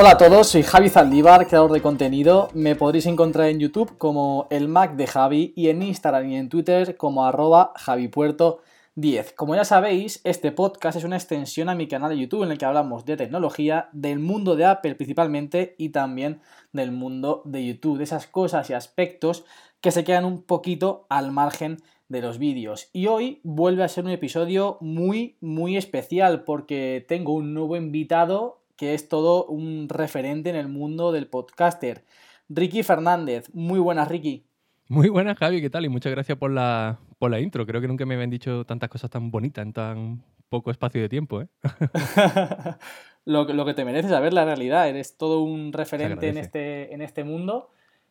Hola a todos, soy Javi Zaldívar, creador de contenido. Me podréis encontrar en YouTube como el Mac de Javi y en Instagram y en Twitter como arroba javipuerto10. Como ya sabéis, este podcast es una extensión a mi canal de YouTube en el que hablamos de tecnología, del mundo de Apple principalmente y también del mundo de YouTube, de esas cosas y aspectos que se quedan un poquito al margen de los vídeos. Y hoy vuelve a ser un episodio muy, muy especial porque tengo un nuevo invitado que es todo un referente en el mundo del podcaster. Ricky Fernández, muy buenas Ricky. Muy buenas Javi, ¿qué tal? Y muchas gracias por la, por la intro. Creo que nunca me habían dicho tantas cosas tan bonitas en tan poco espacio de tiempo. ¿eh? lo, lo, que te mereces saber la realidad, eres todo un referente en este, en este mundo.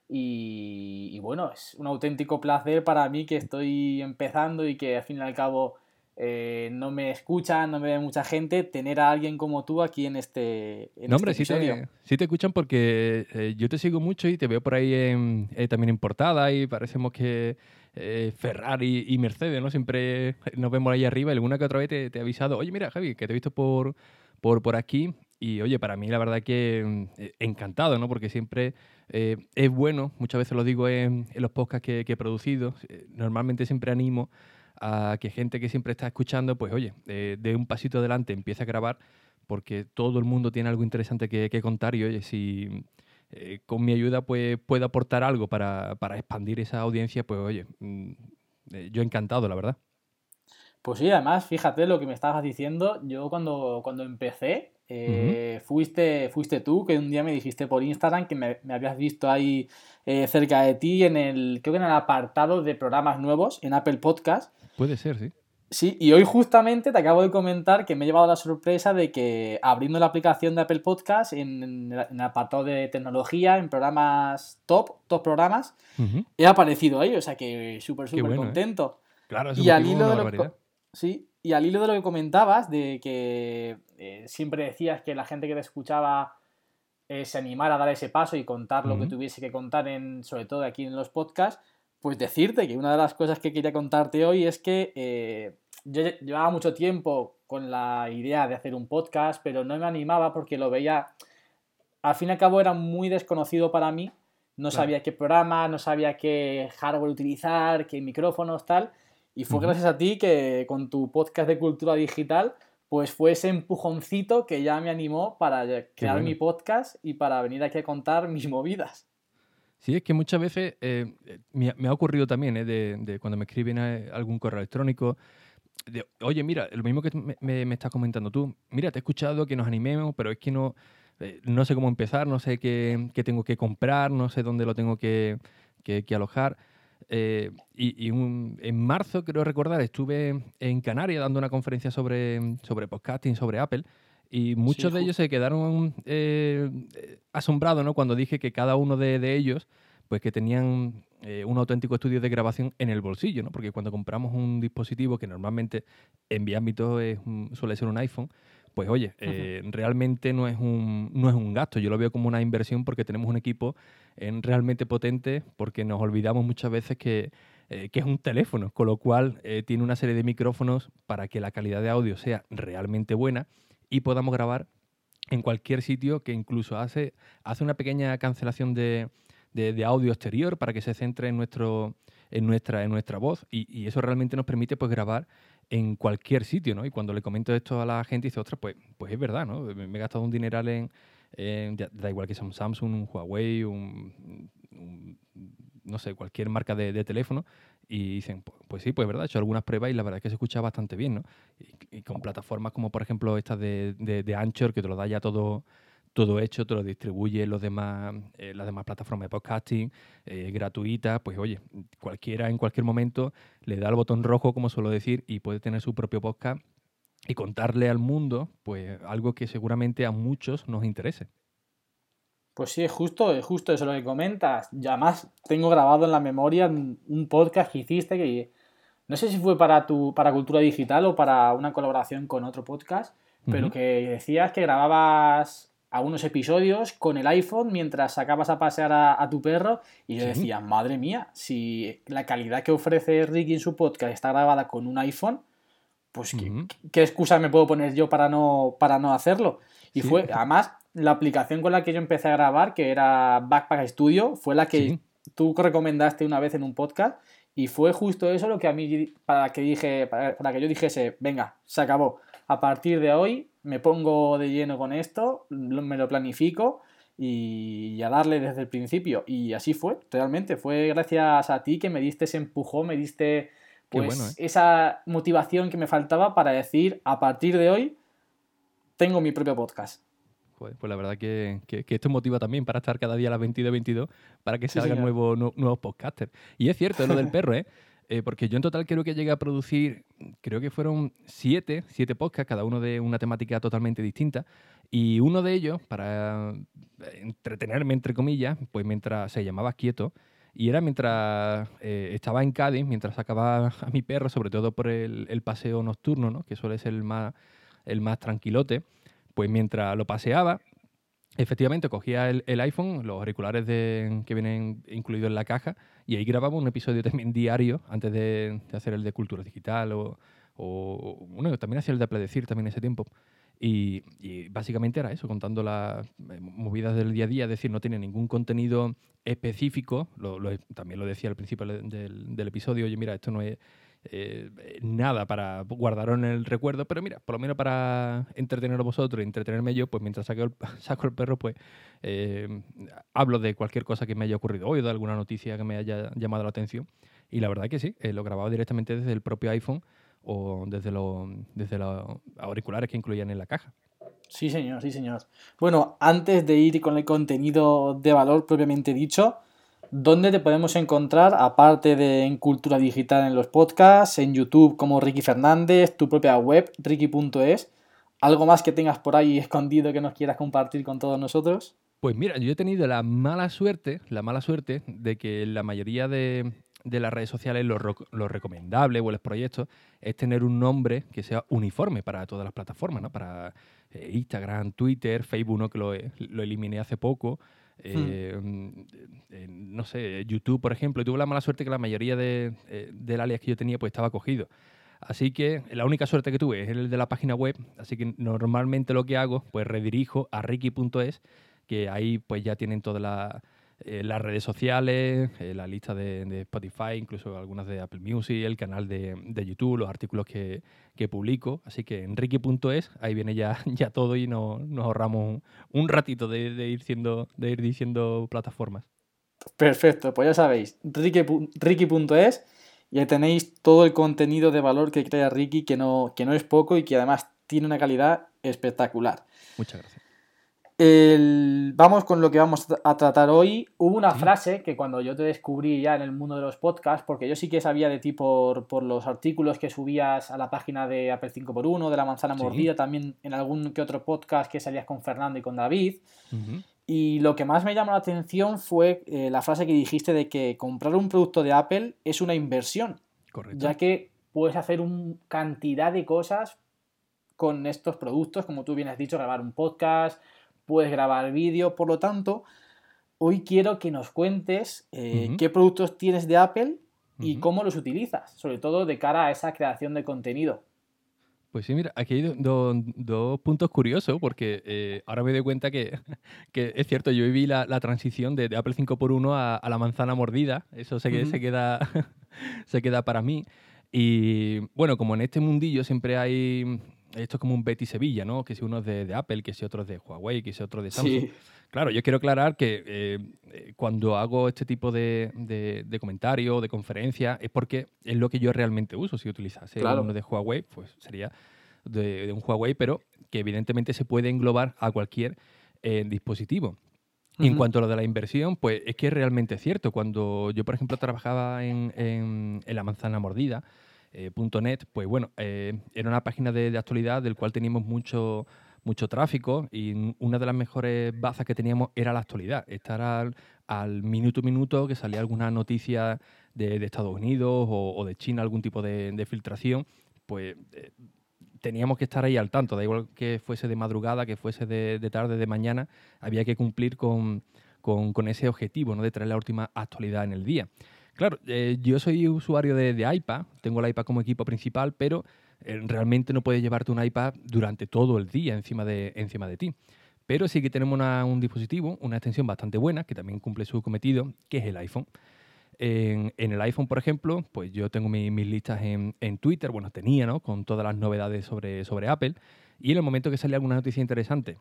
Y, y, bueno, es un auténtico placer para mí que estoy empezando y que al fin y al cabo eh, no me escuchan, no me ve mucha gente, tener a alguien como tú aquí en este, en no, hombre, este sí te, sí te, escuchan porque eh, yo te sigo mucho y te veo por ahí eh, también en portada y parecemos que Ferrari y Mercedes, ¿no? Siempre nos vemos ahí arriba y alguna que otra vez te, he avisado, oye, mira, Javi, que te he visto por, por, por aquí y oye, para mí la verdad que encantado, ¿no? Porque siempre es bueno, muchas veces lo digo en, los podcasts que, que he producido, normalmente siempre animo a que gente que siempre está escuchando, pues oye, de un pasito adelante, empiece a grabar, porque todo el mundo tiene algo interesante que, contar y oye, si eh, con mi ayuda pues, puedo aportar algo para, para, expandir esa audiencia, pues oye, mm, eh, yo encantado, la verdad. Pues sí, además, fíjate lo que me estabas diciendo, yo cuando, cuando empecé, eh, fuiste, fuiste tú que un día me dijiste por Instagram que me, habías visto ahí cerca de ti en el, creo que en el apartado de programas nuevos en Apple Podcast Puede ser, sí. Sí, y hoy justamente te acabo de comentar que me he llevado la sorpresa de que abriendo la aplicación de Apple Podcast en, el apartado de tecnología, en programas top, top programas, he aparecido ahí, o sea que súper, súper ¿eh? contento. Claro, y al hilo de lo Sí, y al hilo de lo que comentabas, de que eh, siempre decías que la gente que te escuchaba eh, se animara a dar ese paso y contar lo que tuviese que contar, en, sobre todo aquí en los podcasts, pues decirte que una de las cosas que quería contarte hoy es que eh, yo llevaba mucho tiempo con la idea de hacer un podcast, pero no me animaba porque lo veía, al fin y al cabo era muy desconocido para mí, no sabía qué programa, no sabía qué hardware utilizar, qué micrófonos, tal, y fue gracias a ti que con tu podcast de cultura digital, pues fue ese empujoncito que ya me animó para crear mi podcast y para venir aquí a contar mis movidas. Sí, es que muchas veces eh, eh, me, ha ocurrido también, eh, de, cuando me escriben algún correo electrónico, oye, mira, lo mismo que me, estás comentando tú, mira, te he escuchado que nos animemos, pero es que no, no sé cómo empezar, no sé qué, tengo que comprar, no sé dónde lo tengo que, alojar. y, en marzo, creo recordar, estuve en Canarias dando una conferencia sobre, sobre podcasting, sobre Apple, y muchos de ellos se quedaron eh, asombrados ¿no? cuando dije que cada uno de, ellos pues que tenían eh, un auténtico estudio de grabación en el bolsillo, ¿no? porque cuando compramos un dispositivo que normalmente en mi ámbito es suele ser un iPhone, pues oye, eh, realmente no es, un, no es un gasto, yo lo veo como una inversión porque tenemos un equipo realmente potente, porque nos olvidamos muchas veces que, que es un teléfono, con lo cual tiene una serie de micrófonos para que la calidad de audio sea realmente buena y podamos grabar en cualquier sitio que incluso hace, hace una pequeña cancelación de, audio exterior para que se centre en, nuestro, en, nuestra, en nuestra voz y, eso realmente nos permite pues, grabar en cualquier sitio, ¿no? Y cuando le comento esto a la gente dice, ostras, pues, pues es verdad, ¿no? Me, he gastado un dineral en, da igual que sea un Samsung, un Huawei, un, no sé, cualquier marca de, teléfono y dicen, pues, sí, pues es verdad, he hecho algunas pruebas y la verdad es que se escucha bastante bien, ¿no? Y, con plataformas como por ejemplo estas de, de, Anchor, que te lo da ya todo, todo hecho, te lo distribuye los demás, eh, las demás plataformas de podcasting, eh, gratuitas, pues oye, cualquiera en cualquier momento le da el botón rojo, como suelo decir, y puede tener su propio podcast y contarle al mundo, pues algo que seguramente a muchos nos interese. Pues sí, es justo, es justo eso lo que comentas. Ya además tengo grabado en la memoria un podcast que hiciste que no sé si fue para tu para Cultura Digital o para una colaboración con otro podcast, pero que decías que grababas algunos episodios con el iPhone mientras sacabas a pasear a, tu perro y yo decía, madre mía, si la calidad que ofrece Ricky en su podcast está grabada con un iPhone, pues ¿qué, excusa me puedo poner yo para no, para no hacerlo? Y fue, además, la aplicación con la que yo empecé a grabar, que era Backpack Studio, fue la que tú recomendaste una vez en un podcast y fue justo eso lo que a mí, para que, dije, para, que yo dijese, venga, se acabó. A partir de hoy me pongo de lleno con esto, me lo planifico y a darle desde el principio. Y así fue, realmente. Fue gracias a ti que me diste ese empujón, me diste pues, ¿eh? esa motivación que me faltaba para decir, a partir de hoy, tengo mi propio podcast. Pues, pues la verdad que, esto motiva también para estar cada día a las 22 22 para que salgan nuevos, nuevos podcasters. Y es cierto, lo del perro, ¿eh? ¿eh? porque yo en total creo que llegué a producir, creo que fueron siete, siete podcasts, cada uno de una temática totalmente distinta. Y uno de ellos, para entretenerme, entre comillas, pues mientras se llamaba Quieto, y era mientras eh, estaba en Cádiz, mientras sacaba a mi perro, sobre todo por el, el paseo nocturno, ¿no? que suele ser el más, el más tranquilote pues mientras lo paseaba, efectivamente cogía el, iPhone, los auriculares que vienen incluidos en la caja, y ahí grababa un episodio también diario antes de, hacer el de cultura digital o, bueno, también hacía el de Apledecir también ese tiempo. Y, básicamente era eso, contando las eh, movidas del día a día, es decir, no tiene ningún contenido específico, también lo decía al principio del, del, episodio, oye, mira, esto no es eh, nada para guardarlo en el recuerdo, pero mira, por lo menos para entretener a vosotros entretenerme yo, pues mientras saco el, saco el perro, pues eh, hablo de cualquier cosa que me haya ocurrido hoy o de alguna noticia que me haya llamado la atención. Y la verdad que sí, eh, lo grababa directamente desde el propio iPhone o desde, los desde los auriculares que incluían en la caja. Sí, señor, sí, señor. Bueno, antes de ir con el contenido de valor propiamente dicho, ¿Dónde te podemos encontrar, aparte de en Cultura Digital en los podcasts, en YouTube como Ricky Fernández, tu propia web, ricky.es? ¿Algo más que tengas por ahí escondido que nos quieras compartir con todos nosotros? Pues mira, yo he tenido la mala suerte, la mala suerte de que la mayoría de, las redes sociales lo, recomendable o los proyectos es tener un nombre que sea uniforme para todas las plataformas, ¿no? Para eh, Instagram, Twitter, Facebook, ¿no? que lo, lo eliminé hace poco. Hmm. Eh, no sé, YouTube, por ejemplo, tuve la mala suerte que la mayoría de, eh, del alias que yo tenía pues estaba cogido. Así que la única suerte que tuve es el de la página web, así que normalmente lo que hago, pues redirijo a ricky.es, que ahí pues ya tienen toda la eh, las redes sociales, eh, la lista de, Spotify, incluso algunas de Apple Music, el canal de, YouTube, los artículos que, publico. Así que enrique.es, ahí viene ya, ya todo y nos ahorramos un, ratito de, ir siendo, de ir diciendo plataformas. Perfecto, pues ya sabéis, ricky.es y ahí tenéis todo el contenido de valor que crea Ricky, que no, que no es poco y que además tiene una calidad espectacular. Muchas gracias vamos con lo que vamos a tratar hoy. Hubo una frase que cuando yo te descubrí ya en el mundo de los podcasts, porque yo sí que sabía de ti por, los artículos que subías a la página de Apple 5x1, de la manzana mordida, también en algún que otro podcast que salías con Fernando y con David. Y lo que más me llamó la atención fue eh, la frase que dijiste de que comprar un producto de Apple es una inversión. Correcto. Ya que puedes hacer una cantidad de cosas con estos productos, como tú bien has dicho, grabar un podcast, puedes grabar vídeo, por lo tanto, hoy quiero que nos cuentes eh, qué productos tienes de Apple y cómo los utilizas, sobre todo de cara a esa creación de contenido. Pues sí, mira, aquí hay dos puntos curiosos, porque eh, ahora me doy cuenta que, es cierto, yo viví la, transición de, Apple 5x1 a, la manzana mordida, eso se, se, queda, se queda para mí. Y bueno, como en este mundillo siempre hay esto es como un Betty Sevilla, ¿no? Que si uno es de, Apple, que si otro es de Huawei, que si otro es de Samsung. Claro, yo quiero aclarar que eh, eh, cuando hago este tipo de, de, comentario, de conferencia, es porque es lo que yo realmente uso. Si utilizase uno de Huawei, pues sería de, un Huawei, pero que evidentemente se puede englobar a cualquier eh, dispositivo. Y en cuanto a lo de la inversión, pues es que es realmente cierto. Cuando yo, por ejemplo, trabajaba en, en la manzana mordida, .net, pues bueno, eh, era una página de, actualidad del cual teníamos mucho, mucho tráfico y una de las mejores bazas que teníamos era la actualidad, estar al, minuto minuto que salía alguna noticia de, Estados Unidos o, de China, algún tipo de, filtración, pues eh, teníamos que estar ahí al tanto, da igual que fuese de madrugada, que fuese de, tarde, de mañana, había que cumplir con, con, con, ese objetivo, ¿no? de traer la última actualidad en el día. Claro, eh, yo soy usuario de, iPad, tengo el iPad como equipo principal, pero eh, realmente no puedes llevarte un iPad durante todo el día encima de, encima de ti. Pero sí que tenemos un dispositivo, una extensión bastante buena, que también cumple su cometido, que es el iPhone. En, el iPhone, por ejemplo, pues yo tengo mis listas en, Twitter, bueno, tenía, ¿no? Con todas las novedades sobre, sobre Apple. Y en el momento que salía alguna noticia interesante,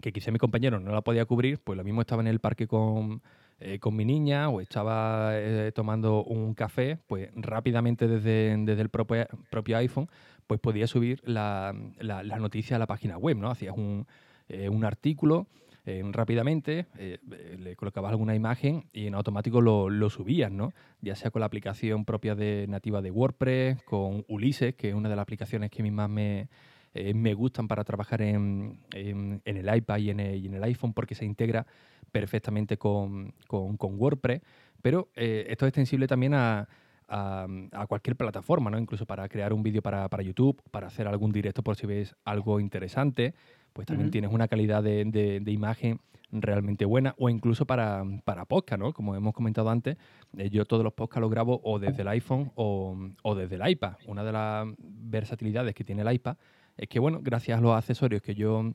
que quizá mi compañero no la podía cubrir, pues lo mismo estaba en el parque con, eh, con mi niña o estaba eh, tomando un café, pues rápidamente desde, desde el propio, propio, iPhone, pues podía subir la, la, noticia a la página web, ¿no? Hacías un, eh, un artículo rápidamente, le colocabas alguna imagen y en automático lo, lo, subías, ¿no? Ya sea con la aplicación propia de nativa de WordPress, con Ulises, que es una de las aplicaciones que a mí más me, eh, me gustan para trabajar en, en, el iPad y en el, y en el, iPhone porque se integra perfectamente con, con, con WordPress, pero esto es extensible también a, a, a, cualquier plataforma, ¿no? Incluso para crear un vídeo para, para, YouTube, para hacer algún directo por si ves algo interesante pues también tienes una calidad de, imagen realmente buena o incluso para, para podcast, ¿no? Como hemos comentado antes, eh, yo todos los podcasts los grabo o desde el iPhone o, desde el iPad. Una de las versatilidades que tiene el iPad es que, bueno, gracias a los accesorios que yo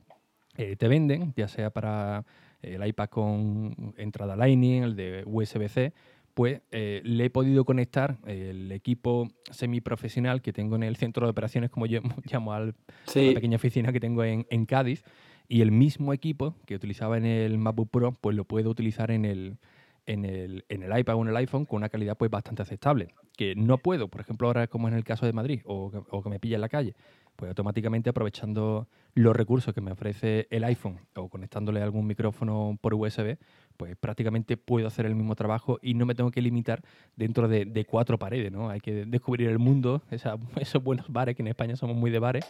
eh, te venden, ya sea para el iPad con entrada Lightning, el de USB-C, pues eh, le he podido conectar el equipo semiprofesional que tengo en el centro de operaciones, como yo llamo al, a la pequeña oficina que tengo en, Cádiz, y el mismo equipo que utilizaba en el MacBook Pro, pues lo puedo utilizar en el, en el, en el iPad o en el iPhone con una calidad pues bastante aceptable. Que no puedo, por ejemplo, ahora como en el caso de Madrid, o, o que me pilla en la calle, pues automáticamente aprovechando los recursos que me ofrece el iPhone o conectándole algún micrófono por USB, pues prácticamente puedo hacer el mismo trabajo y no me tengo que limitar dentro de, cuatro paredes, ¿no? Hay que descubrir el mundo, esos buenos bares, que en España somos muy de bares,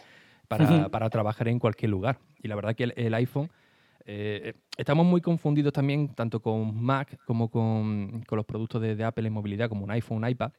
para, trabajar en cualquier lugar. Y la verdad que el, iPhone... Eh, estamos muy confundidos también tanto con Mac como con, los productos de, Apple en movilidad, como un iPhone, un iPad,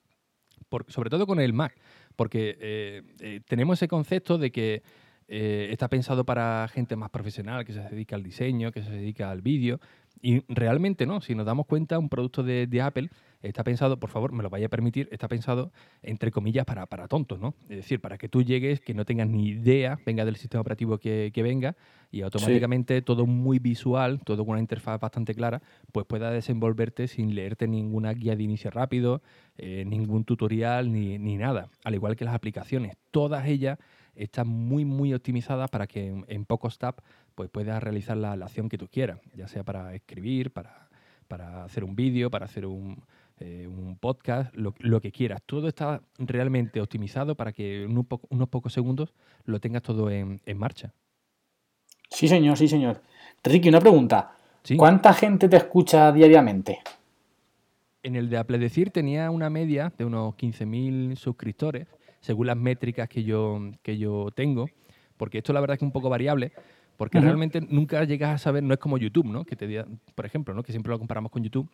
sobre todo con el Mac, porque eh, eh, tenemos ese concepto de que eh, está pensado para gente más profesional, que se dedica al diseño, que se dedica al vídeo. Y realmente no, si nos damos cuenta, un producto de, Apple está pensado, por favor, me lo vaya a permitir, está pensado, entre comillas, para, para tontos, ¿no? Es decir, para que tú llegues, que no tengas ni idea, venga del sistema operativo que, venga, y automáticamente todo muy visual, todo con una interfaz bastante clara, pues pueda desenvolverte sin leerte ninguna guía de inicio rápido, eh, ningún tutorial, ni, ni nada. Al igual que las aplicaciones, todas ellas está muy, muy optimizada para que en, pocos taps pues, puedas realizar la, acción que tú quieras, ya sea para escribir, para, para hacer un vídeo, para hacer un, eh, podcast, lo, que quieras. Todo está realmente optimizado para que en unos pocos segundos lo tengas todo en, marcha. Sí, señor, sí, señor. Ricky, una pregunta. ¿Cuánta gente te escucha diariamente? En el de Apple Decir tenía una media de unos 15.000 suscriptores según las métricas que yo, que yo tengo, porque esto la verdad es que es un poco variable, porque realmente nunca llegas a saber, no es como YouTube, ¿no? Que te por ejemplo, ¿no? Que siempre lo comparamos con YouTube,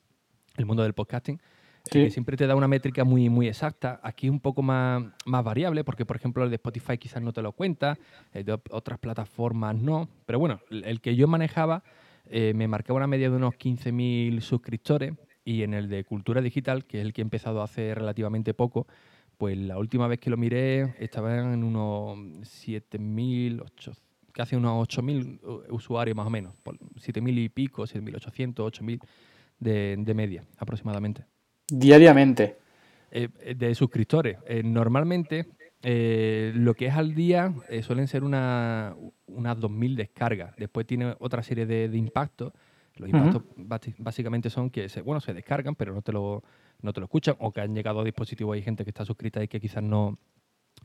el mundo del podcasting, que siempre te da una métrica muy, muy exacta. Aquí es un poco más, más variable, porque por ejemplo el de Spotify quizás no te lo cuenta, el de otras plataformas no. Pero bueno, el que yo manejaba eh, me marcaba una media de unos 15.000 suscriptores y en el de Cultura Digital, que es el que he empezado hace relativamente poco, pues la última vez que lo miré estaban en unos 7.000, casi unos 8.000 usuarios más o menos, 7.000 y pico, 7.800, 8.000 de, de media aproximadamente. Diariamente. Eh, eh, de suscriptores. Eh, normalmente lo que es al día suelen ser una, unas 2.000 descargas. Después tiene otra serie de, de impactos. Los impactos básicamente son que se, bueno, se descargan, pero no te lo no te lo escuchan o que han llegado a dispositivos, hay gente que está suscrita y que quizás no,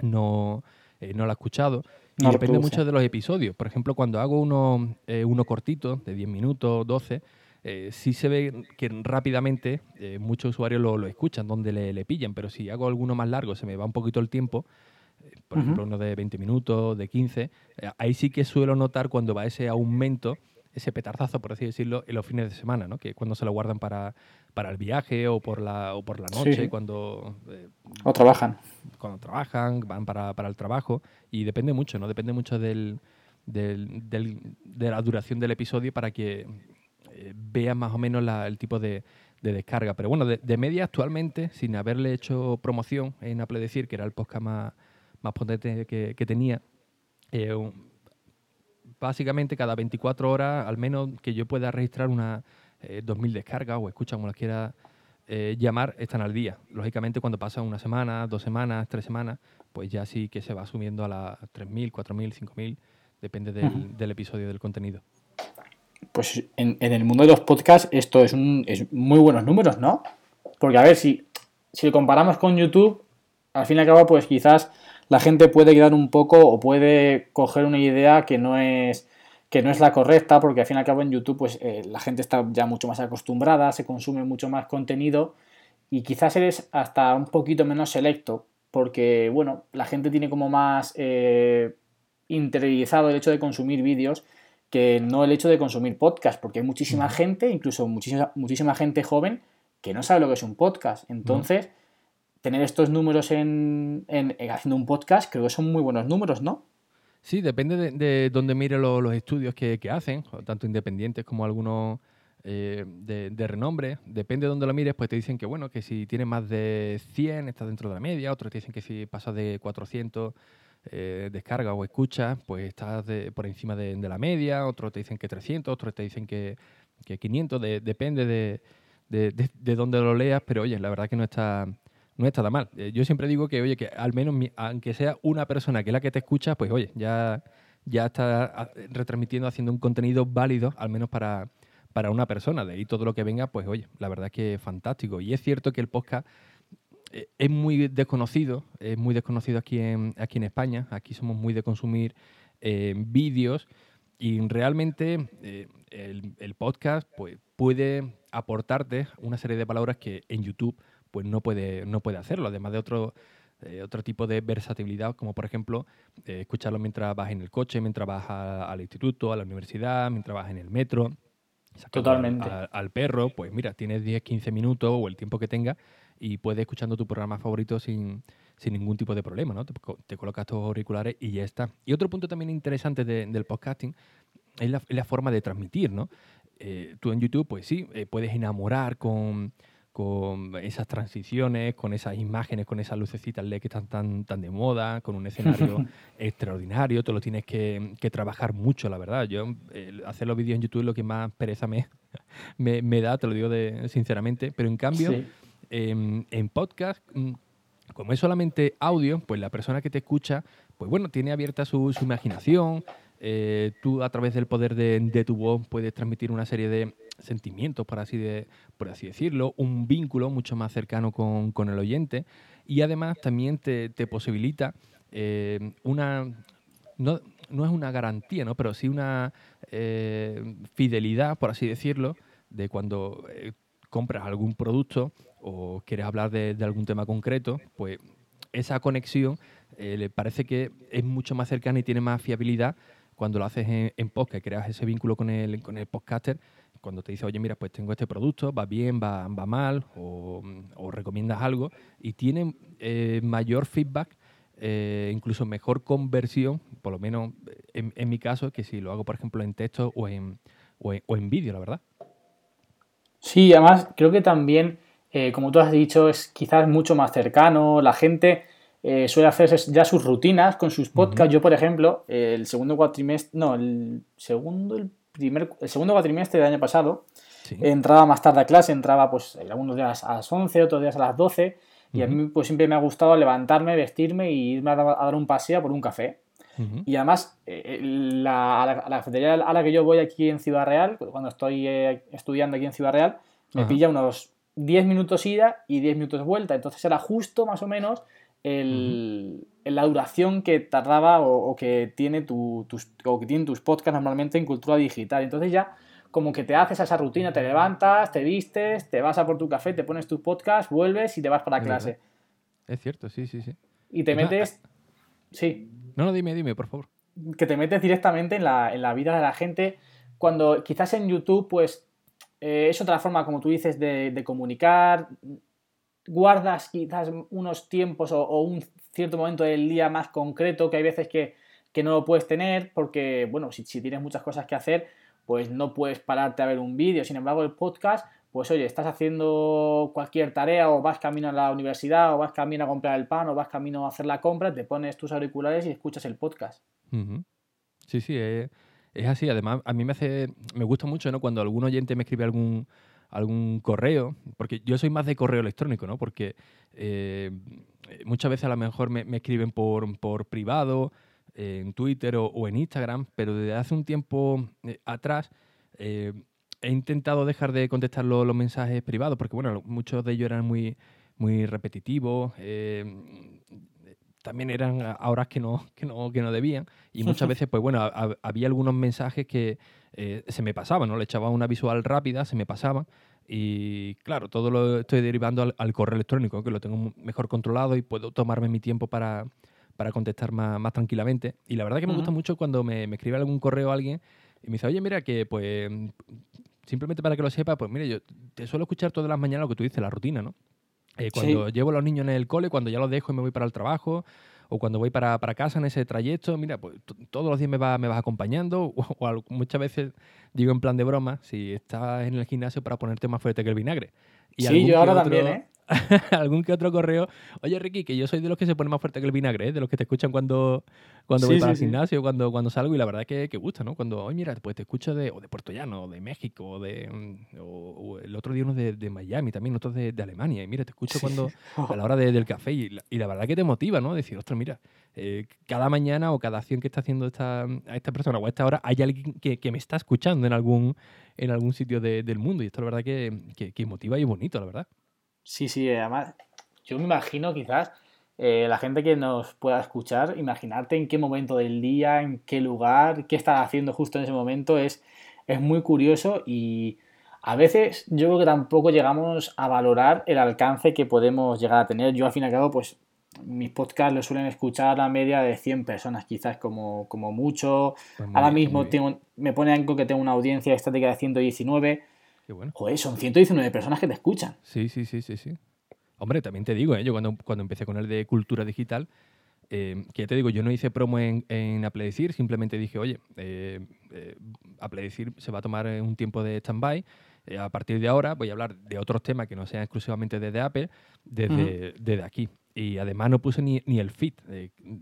no, eh, no lo ha escuchado. Y depende mucho de los episodios. Por ejemplo, cuando hago uno, eh, uno cortito, de 10 minutos, 12, eh, sí se ve que rápidamente muchos usuarios lo, lo, escuchan, donde le, le, pillan, pero si hago alguno más largo, se me va un poquito el tiempo, por ejemplo, uno de 20 minutos, de 15, ahí sí que suelo notar cuando va ese aumento ese petardazo, por así decirlo, en los fines de semana, ¿no? Que cuando se lo guardan para, para el viaje o por la, o por la noche, cuando... Eh, o trabajan. Cuando trabajan, van para, el trabajo y depende mucho, ¿no? Depende mucho del, de la duración del episodio para que eh, vean más o menos el tipo de, descarga. Pero bueno, de, media actualmente, sin haberle hecho promoción en Apple Decir, que era el podcast más, más potente que, tenía, eh, básicamente cada 24 horas, al menos que yo pueda registrar una 2.000 descargas o escucha como las quiera llamar, están al día. Lógicamente cuando pasa una semana, dos semanas, tres semanas, pues ya sí que se va subiendo a las 3.000, 4.000, 5.000, depende del, del episodio del contenido pues en, el mundo de los podcasts esto es, un, es muy buenos números, ¿no? Porque a ver, si, si lo comparamos con YouTube, al fin y al cabo, pues quizás la gente puede quedar un poco o puede coger una idea que no es que no es la correcta, porque al fin y al cabo en YouTube, pues eh, la gente está ya mucho más acostumbrada, se consume mucho más contenido y quizás eres hasta un poquito menos selecto, porque bueno, la gente tiene como más eh, interiorizado el hecho de consumir vídeos que no el hecho de consumir podcast, porque hay muchísima gente, incluso muchísima, muchísima gente joven, que no sabe lo que es un podcast. Entonces, tener estos números en, haciendo un podcast, creo que son muy buenos números, ¿no? Sí, depende de, dónde mire los estudios que, hacen, tanto independientes como algunos eh, de, renombre. Depende de dónde lo mires, pues te dicen que, bueno, que si tienes más de 100 estás dentro de la media, otros te dicen que si pasas de 400 eh, descarga o escucha, pues estás por encima de, la media, otros te dicen que 300, otros te dicen que, 500, depende de, de, dónde lo leas, pero oye, la verdad que no está, no está mal. Eh, yo siempre digo que, oye, que al menos, aunque sea una persona que es la que te escucha, pues oye, ya, ya está ah, retransmitiendo, haciendo un contenido válido, al menos para, para una persona. De ahí todo lo que venga, pues oye, la verdad que es fantástico. Y es cierto que el podcast es muy desconocido, es muy desconocido aquí en, aquí en España. Aquí somos muy de consumir eh, vídeos y realmente eh, el, podcast pues, puede aportarte una serie de palabras que en YouTube pues, no, puede, no puede hacerlo, además de otro, otro tipo de versatilidad, como por ejemplo escucharlo mientras vas en el coche, mientras vas al instituto, a la universidad, mientras vas en el metro. Totalmente. Al, perro, pues mira, tienes 10, 15 minutos o el tiempo que tenga y puedes escuchando tu programa favorito sin, ningún tipo de problema, ¿no? Te, colocas tus auriculares y ya está. Y otro punto también interesante del podcasting es la, forma de transmitir, ¿no? Eh, tú en YouTube, pues sí, eh, puedes enamorar con, esas transiciones, con esas imágenes, con esas lucecitas LED que están tan, tan de moda, con un escenario extraordinario, te lo tienes que, trabajar mucho, la verdad. Yo hacer los vídeos en YouTube es lo que más pereza me, me, da, te lo digo de, sinceramente, pero en cambio... Em, en podcast, mm, como es solamente audio, pues la persona que te escucha, pues bueno, tiene abierta su, imaginación. Eh, tú a través del poder de, tu voz puedes transmitir una serie de sentimientos, por así, de, por así decirlo, un vínculo mucho más cercano con, el oyente y además también te, posibilita eh, una, no, no, es una garantía, ¿no? pero sí una eh, fidelidad, por así decirlo, de cuando compras algún producto o quieres hablar de, algún tema concreto, pues esa conexión eh, le parece que es mucho más cercana y tiene más fiabilidad cuando lo haces en, podcast, creas ese vínculo con el, con el podcaster, cuando te dice, oye, mira, pues tengo este producto, va bien, va, mal, o, recomiendas algo, y tiene eh, mayor feedback, eh, incluso mejor conversión, por lo menos en, mi caso, que si lo hago, por ejemplo, en texto o en, o en vídeo, la verdad. Sí, además creo que también eh, como tú has dicho, es quizás mucho más cercano, la gente eh, suele hacer ya sus rutinas con sus podcasts. Yo, por ejemplo, el segundo cuatrimestre, no, el segundo, el primer, el segundo cuatrimestre del año pasado, entraba más tarde a clase, entraba pues algunos días a las 11, otros días a las 12, y a mí pues siempre me ha gustado levantarme, vestirme y irme a, dar un paseo por un café. Y además, eh, la, a, la, cafetería a la que yo voy aquí en Ciudad Real, cuando estoy estudiando aquí en Ciudad Real, me pilla unos 10 minutos ida y 10 minutos vuelta. Entonces era justo más o menos la duración que tardaba o, que tiene tus, o que tienen tus podcasts normalmente en cultura digital. Entonces ya como que te haces esa rutina, te levantas, te vistes, te vas a por tu café, te pones tu podcast, vuelves y te vas para clase. Es cierto, sí, sí, sí. Y te metes... Sí. No, no, dime, dime, por favor. Que te metes directamente en la, en la vida de la gente. Cuando quizás en YouTube, pues eh, es otra forma, como tú dices, de, comunicar. Guardas quizás unos tiempos o, un cierto momento del día más concreto que hay veces que, no lo puedes tener porque, bueno, si, tienes muchas cosas que hacer, pues no puedes pararte a ver un vídeo. Sin embargo, el podcast, pues oye, estás haciendo cualquier tarea o vas camino a la universidad o vas camino a comprar el pan o vas camino a hacer la compra, te pones tus auriculares y escuchas el podcast. Sí, sí, es es así. Además, a mí me hace, me gusta mucho, ¿no? Cuando algún oyente me escribe algún, algún correo, porque yo soy más de correo electrónico, ¿no? Porque eh, muchas veces a lo mejor me, escriben por, por privado, en Twitter o, en Instagram, pero desde hace un tiempo eh, atrás he intentado dejar de contestar los, mensajes privados, porque bueno, muchos de ellos eran muy, muy repetitivos también eran a horas que no, que no, que no debían. Y muchas veces, pues bueno, había algunos mensajes que eh, se me pasaban, ¿no? Le echaba una visual rápida, se me pasaban. Y claro, todo lo estoy derivando al, correo electrónico, que lo tengo mejor controlado y puedo tomarme mi tiempo para, para contestar más, más, tranquilamente. Y la verdad que me gusta mucho cuando me, me, escribe algún correo a alguien y me dice, oye, mira, que pues simplemente para que lo sepa, pues mire, yo te suelo escuchar todas las mañanas lo que tú dices, la rutina, ¿no? Eh, cuando llevo a los niños en el cole, cuando ya los dejo y me voy para el trabajo, o cuando voy para, para casa en ese trayecto, mira, pues todos los días me, va, me vas acompañando, o, muchas veces digo en plan de broma, si estás en el gimnasio para ponerte más fuerte que el vinagre. Y sí, yo ahora también, ¿eh? algún que otro correo. Oye, Ricky, que yo soy de los que se pone más fuerte que el vinagre, ¿eh? de los que te escuchan cuando, cuando voy para el gimnasio, cuando, cuando salgo, y la verdad es que, gusta, ¿no? Cuando, oye, mira, pues te escucho de, o de Puerto Llano, o de México, o, de, mm, o, el otro día uno de, de, Miami, también otros de, de, Alemania, y mira, te escucho cuando a la hora del café, y la, y la, verdad que te motiva, ¿no? Decir, ostras, mira, eh, cada mañana o cada acción que está haciendo esta, esta persona o a esta hora, hay alguien que, me está escuchando en algún, en algún sitio del mundo, y esto la verdad que, que, que motiva y es bonito, la verdad. Sí, sí, además yo me imagino quizás eh, la gente que nos pueda escuchar, imaginarte en qué momento del día, en qué lugar, qué estás haciendo justo en ese momento, es, es muy curioso y a veces yo creo que tampoco llegamos a valorar el alcance que podemos llegar a tener. Yo al fin y al cabo, pues mis podcasts los suelen escuchar a media de 100 personas, quizás como, como mucho. Pues Ahora mismo tengo, me pone algo que tengo una audiencia estática de 119. Qué bueno. Joder, son 119 personas que te escuchan. Sí, sí, sí, sí, sí. Hombre, también te digo, ¿eh? yo cuando, cuando empecé con el de cultura digital, eh, que ya te digo, yo no hice promo en, en Apledecir, simplemente dije, oye, eh, eh, Apledecir se va a tomar un tiempo de stand-by. Eh, a partir de ahora voy a hablar de otros temas que no sean exclusivamente desde Apple, desde, desde aquí. Y además no puse ni, ni el feed.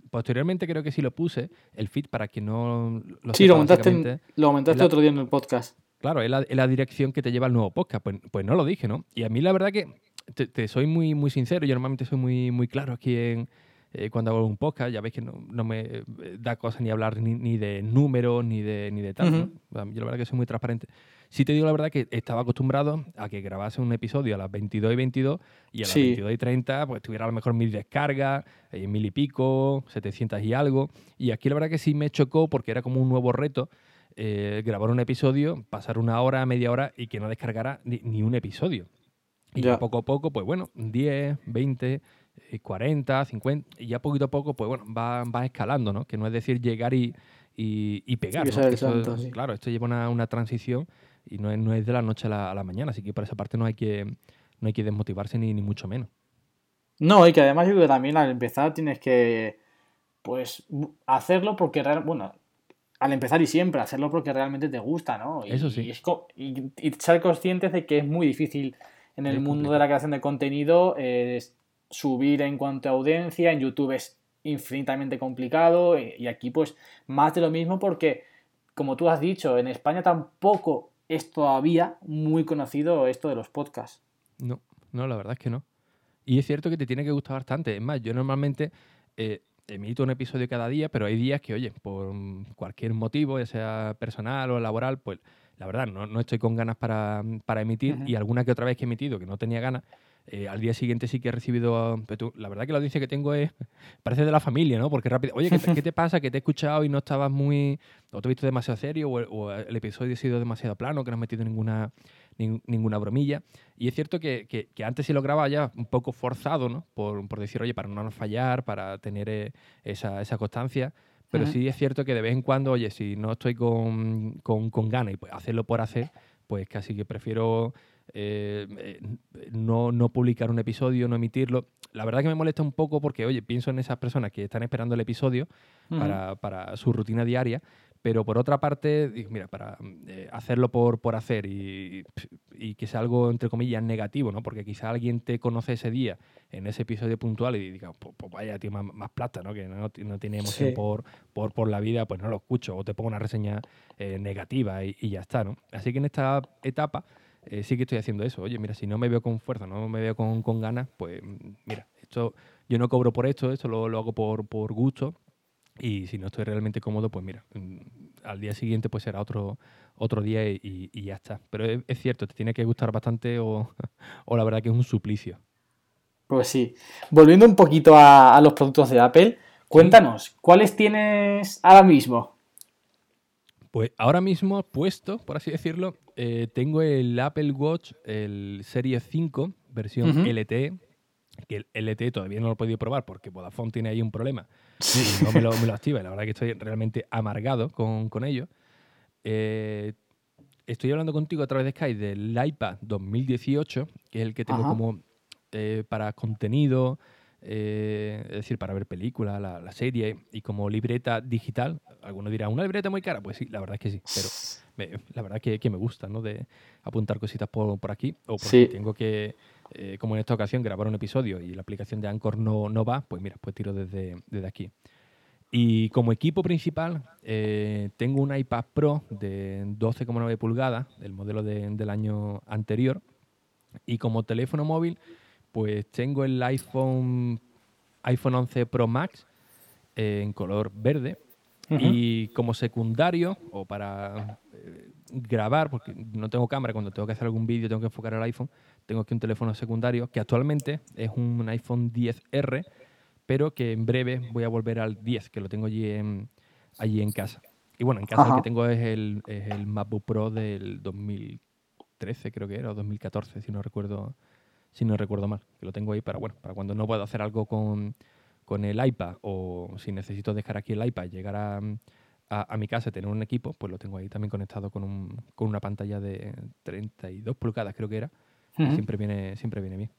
posteriormente creo que sí lo puse, el feed, para que no lo Sí, lo aumentaste, lo aumentaste otro día en el podcast. Claro, es la, la, dirección que te lleva al nuevo podcast. Pues, pues no lo dije, ¿no? Y a mí la verdad que te, soy muy, muy sincero, yo normalmente soy muy, muy claro aquí en, eh, cuando hago un podcast, ya veis que no, no me eh, da cosa ni hablar ni, ni, de números ni de, ni de tal. Yo la verdad que soy muy transparente. Sí te digo la verdad que estaba acostumbrado a que grabase un episodio a las 22 y 22 y a las 22 y 30 pues tuviera a lo mejor mil descargas, eh, mil y pico, 700 y algo. Y aquí la verdad que sí me chocó porque era como un nuevo reto. grabar un episodio, pasar una hora, media hora y que no descargara ni, ni un episodio. Y ya. poco a poco, pues bueno, 10, 20, 40, 50, y ya poquito a poco, pues bueno, va, va escalando, ¿no? Que no es decir llegar y, y, pegar. Claro, esto lleva una, una, transición y no es, no es de la noche a la, mañana, así que por esa parte no hay que, no hay que desmotivarse ni, ni mucho menos. No, y que además yo creo que también al empezar tienes que, pues, hacerlo porque, bueno, al empezar y siempre, hacerlo porque realmente te gusta, ¿no? Eso sí. Y, y, ser conscientes de que es muy difícil en el mundo de la creación de contenido, subir en cuanto a audiencia, en YouTube es infinitamente complicado y aquí pues más de lo mismo porque, como tú has dicho, en España tampoco es todavía muy conocido esto de los podcasts. No, no, la verdad es que no. Y es cierto que te tiene que gustar bastante. Es más, yo normalmente eh, emito un episodio cada día, pero hay días que, oye, por cualquier motivo, ya sea personal o laboral, pues la verdad, no, no estoy con ganas para, para emitir y alguna que otra vez que he emitido que no tenía ganas, eh, al día siguiente sí que he recibido. la verdad que la audiencia que tengo es. Parece de la familia, ¿no? Porque rápido. Oye, ¿qué te, ¿qué te, pasa? Que te he escuchado y no estabas muy. O te he visto demasiado serio, o, el episodio ha sido demasiado plano, que no has metido ninguna, ninguna bromilla. Y es cierto que, que, antes sí lo grababa ya un poco forzado, ¿no? Por, por decir, oye, para no fallar, para tener eh, esa, esa constancia. Pero sí es cierto que de vez en cuando, oye, si no estoy con, con, con ganas y pues hacerlo por hacer, pues casi que prefiero eh, eh, no, no, publicar un episodio, no emitirlo. La verdad que me molesta un poco porque, oye, pienso en esas personas que están esperando el episodio para, para, su rutina diaria, Pero por otra parte, digo, mira, para eh, hacerlo por, por hacer y, y, que sea algo, entre comillas, negativo, ¿no? Porque quizá alguien te conoce ese día, en ese episodio puntual, y diga, pues, pues vaya, tío, más, plata, ¿no? Que no, no tiene emoción por, por, por, la vida, pues no lo escucho. O te pongo una reseña eh, negativa y, y, ya está, ¿no? Así que en esta etapa eh, sí que estoy haciendo eso. Oye, mira, si no me veo con fuerza, no me veo con, con ganas, pues mira, esto yo no cobro por esto, esto lo, lo hago por, por gusto y si no estoy realmente cómodo, pues mira, mm, al día siguiente pues será otro, otro día y, ya está. Pero es, cierto, te tiene que gustar bastante o, la verdad que es un suplicio. Pues sí. Volviendo un poquito a, los productos de Apple, cuéntanos, ¿cuáles tienes ahora mismo? Pues ahora mismo puesto, por así decirlo, eh, tengo el Apple Watch, el Series 5, versión LTE, que el LTE todavía no lo he podido probar porque Vodafone tiene ahí un problema y no me lo, me lo activa. La verdad que estoy realmente amargado con, con ello. Eh, estoy hablando contigo a través de Skype del iPad 2018, que es el que tengo como eh, para contenido, eh, es decir, para ver películas, la, serie y como libreta digital. Algunos dirán, ¿una libreta muy cara? Pues sí, la verdad es que sí, pero la verdad que, que me gusta, ¿no? De apuntar cositas por, por aquí o porque tengo que eh, como en esta ocasión, grabar un episodio y la aplicación de Anchor no, no va, pues mira, pues tiro desde, desde aquí. Y como equipo principal, eh, tengo un iPad Pro de 12,9 pulgadas, el modelo del año anterior. Y como teléfono móvil, pues tengo el iPhone, iPhone 11 Pro Max eh, en color verde. Y como secundario, o para grabar, porque no tengo cámara, cuando tengo que hacer algún vídeo tengo que enfocar el iPhone, tengo aquí un teléfono secundario que actualmente es un iPhone 10R, pero que en breve voy a volver al 10, que lo tengo allí en, allí en casa. Y bueno, en casa el que tengo es el, es el MacBook Pro del 2013, creo que era, o 2014, si no recuerdo, si no recuerdo mal. Que lo tengo ahí para, bueno, para cuando no puedo hacer algo con, con el iPad o si necesito dejar aquí el iPad, llegar a, a, mi casa, tener un equipo, pues lo tengo ahí también conectado con, un, con una pantalla de 32 pulgadas, creo que era siempre, viene, siempre viene bien.